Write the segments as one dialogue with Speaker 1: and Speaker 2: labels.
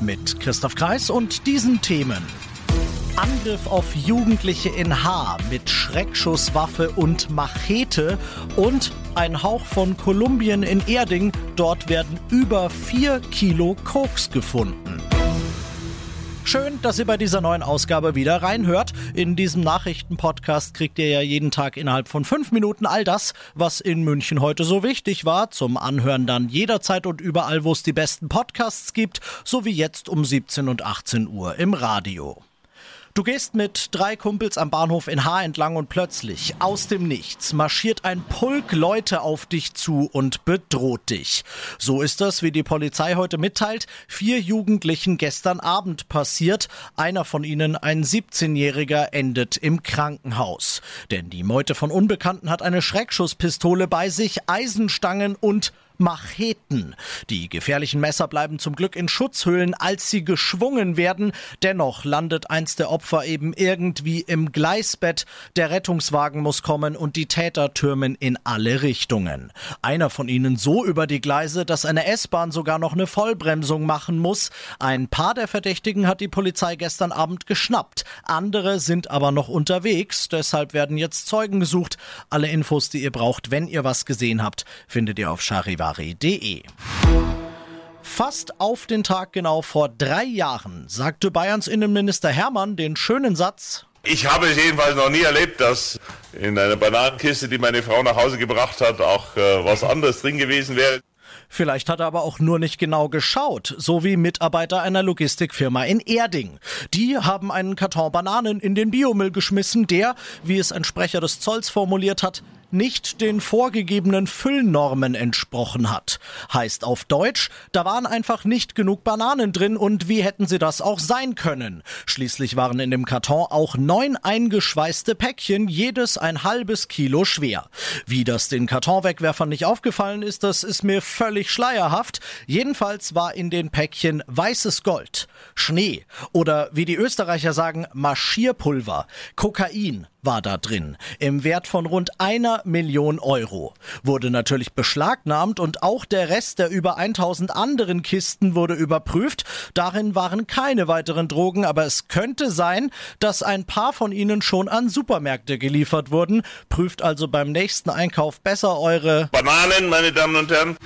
Speaker 1: Mit Christoph Kreis und diesen Themen. Angriff auf Jugendliche in Haar mit Schreckschusswaffe und Machete und ein Hauch von Kolumbien in Erding. Dort werden über vier Kilo Koks gefunden. Schön, dass ihr bei dieser neuen Ausgabe wieder reinhört. In diesem Nachrichtenpodcast kriegt ihr ja jeden Tag innerhalb von fünf Minuten all das, was in München heute so wichtig war. Zum Anhören dann jederzeit und überall, wo es die besten Podcasts gibt, so wie jetzt um 17 und 18 Uhr im Radio. Du gehst mit drei Kumpels am Bahnhof in Haar entlang und plötzlich, aus dem Nichts, marschiert ein Pulk Leute auf dich zu und bedroht dich. So ist das, wie die Polizei heute mitteilt, vier Jugendlichen gestern Abend passiert. Einer von ihnen, ein 17-Jähriger, endet im Krankenhaus. Denn die Meute von Unbekannten hat eine Schreckschusspistole bei sich, Eisenstangen und Macheten. Die gefährlichen Messer bleiben zum Glück in Schutzhüllen, als sie geschwungen werden. Dennoch landet eins der Opfer eben irgendwie im Gleisbett. Der Rettungswagen muss kommen und die Täter türmen in alle Richtungen. Einer von ihnen so über die Gleise, dass eine S-Bahn sogar noch eine Vollbremsung machen muss. Ein paar der Verdächtigen hat die Polizei gestern Abend geschnappt. Andere sind aber noch unterwegs. Deshalb werden jetzt Zeugen gesucht. Alle Infos, die ihr braucht, wenn ihr was gesehen habt, findet ihr auf Charivar charivari.de. Fast auf den Tag genau vor drei Jahren sagte Bayerns Innenminister Hermann den schönen Satz,
Speaker 2: ich habe es jedenfalls noch nie erlebt, dass in einer Bananenkiste, die meine Frau nach Hause gebracht hat, auch äh, was anderes drin gewesen wäre.
Speaker 1: Vielleicht hat er aber auch nur nicht genau geschaut, so wie Mitarbeiter einer Logistikfirma in Erding. Die haben einen Karton Bananen in den Biomüll geschmissen, der, wie es ein Sprecher des Zolls formuliert hat, nicht den vorgegebenen Füllnormen entsprochen hat. Heißt auf Deutsch, da waren einfach nicht genug Bananen drin und wie hätten sie das auch sein können? Schließlich waren in dem Karton auch neun eingeschweißte Päckchen, jedes ein halbes Kilo schwer. Wie das den Kartonwegwerfern nicht aufgefallen ist, das ist mir völlig schleierhaft. Jedenfalls war in den Päckchen weißes Gold, Schnee oder wie die Österreicher sagen, Marschierpulver, Kokain, war da drin, im Wert von rund einer Million Euro. Wurde natürlich beschlagnahmt und auch der Rest der über 1000 anderen Kisten wurde überprüft. Darin waren keine weiteren Drogen, aber es könnte sein, dass ein paar von ihnen schon an Supermärkte geliefert wurden. Prüft also beim nächsten Einkauf besser eure
Speaker 2: Bananen, meine Damen und Herren.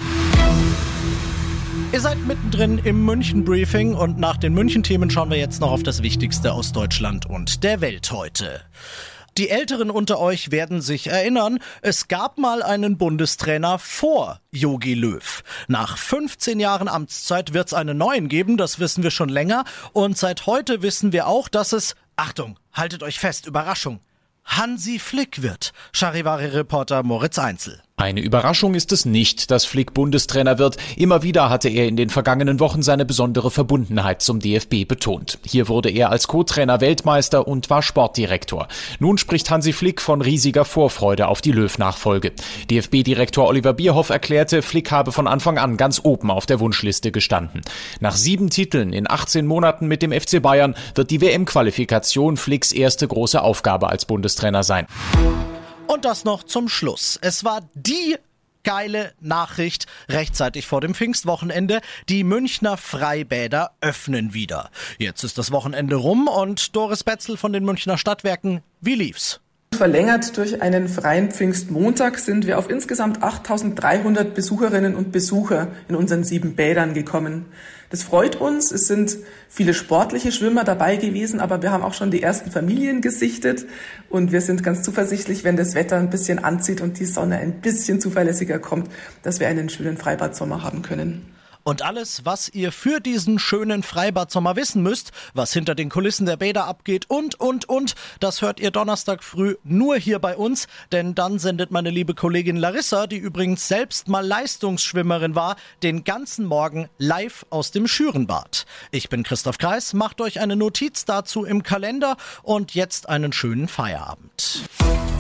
Speaker 1: Ihr seid mittendrin im München Briefing und nach den München Themen schauen wir jetzt noch auf das Wichtigste aus Deutschland und der Welt heute. Die Älteren unter euch werden sich erinnern, es gab mal einen Bundestrainer vor Yogi Löw. Nach 15 Jahren Amtszeit wird es einen neuen geben, das wissen wir schon länger. Und seit heute wissen wir auch, dass es, Achtung, haltet euch fest, Überraschung, Hansi Flick wird. Charivari-Reporter Moritz Einzel.
Speaker 3: Eine Überraschung ist es nicht, dass Flick Bundestrainer wird. Immer wieder hatte er in den vergangenen Wochen seine besondere Verbundenheit zum DFB betont. Hier wurde er als Co-Trainer Weltmeister und war Sportdirektor. Nun spricht Hansi Flick von riesiger Vorfreude auf die Löw-Nachfolge. DFB-Direktor Oliver Bierhoff erklärte, Flick habe von Anfang an ganz oben auf der Wunschliste gestanden. Nach sieben Titeln in 18 Monaten mit dem FC Bayern wird die WM-Qualifikation Flicks erste große Aufgabe als Bundestrainer sein.
Speaker 1: Und das noch zum Schluss. Es war die geile Nachricht rechtzeitig vor dem Pfingstwochenende. Die Münchner Freibäder öffnen wieder. Jetzt ist das Wochenende rum und Doris Betzel von den Münchner Stadtwerken, wie lief's?
Speaker 4: Verlängert durch einen freien Pfingstmontag sind wir auf insgesamt 8300 Besucherinnen und Besucher in unseren sieben Bädern gekommen. Das freut uns. Es sind viele sportliche Schwimmer dabei gewesen, aber wir haben auch schon die ersten Familien gesichtet und wir sind ganz zuversichtlich, wenn das Wetter ein bisschen anzieht und die Sonne ein bisschen zuverlässiger kommt, dass wir einen schönen Freibad-Sommer haben können.
Speaker 1: Und alles, was ihr für diesen schönen Freibad-Sommer wissen müsst, was hinter den Kulissen der Bäder abgeht und, und, und, das hört ihr Donnerstag früh nur hier bei uns, denn dann sendet meine liebe Kollegin Larissa, die übrigens selbst mal Leistungsschwimmerin war, den ganzen Morgen live aus dem Schürenbad. Ich bin Christoph Kreis, macht euch eine Notiz dazu im Kalender und jetzt einen schönen Feierabend.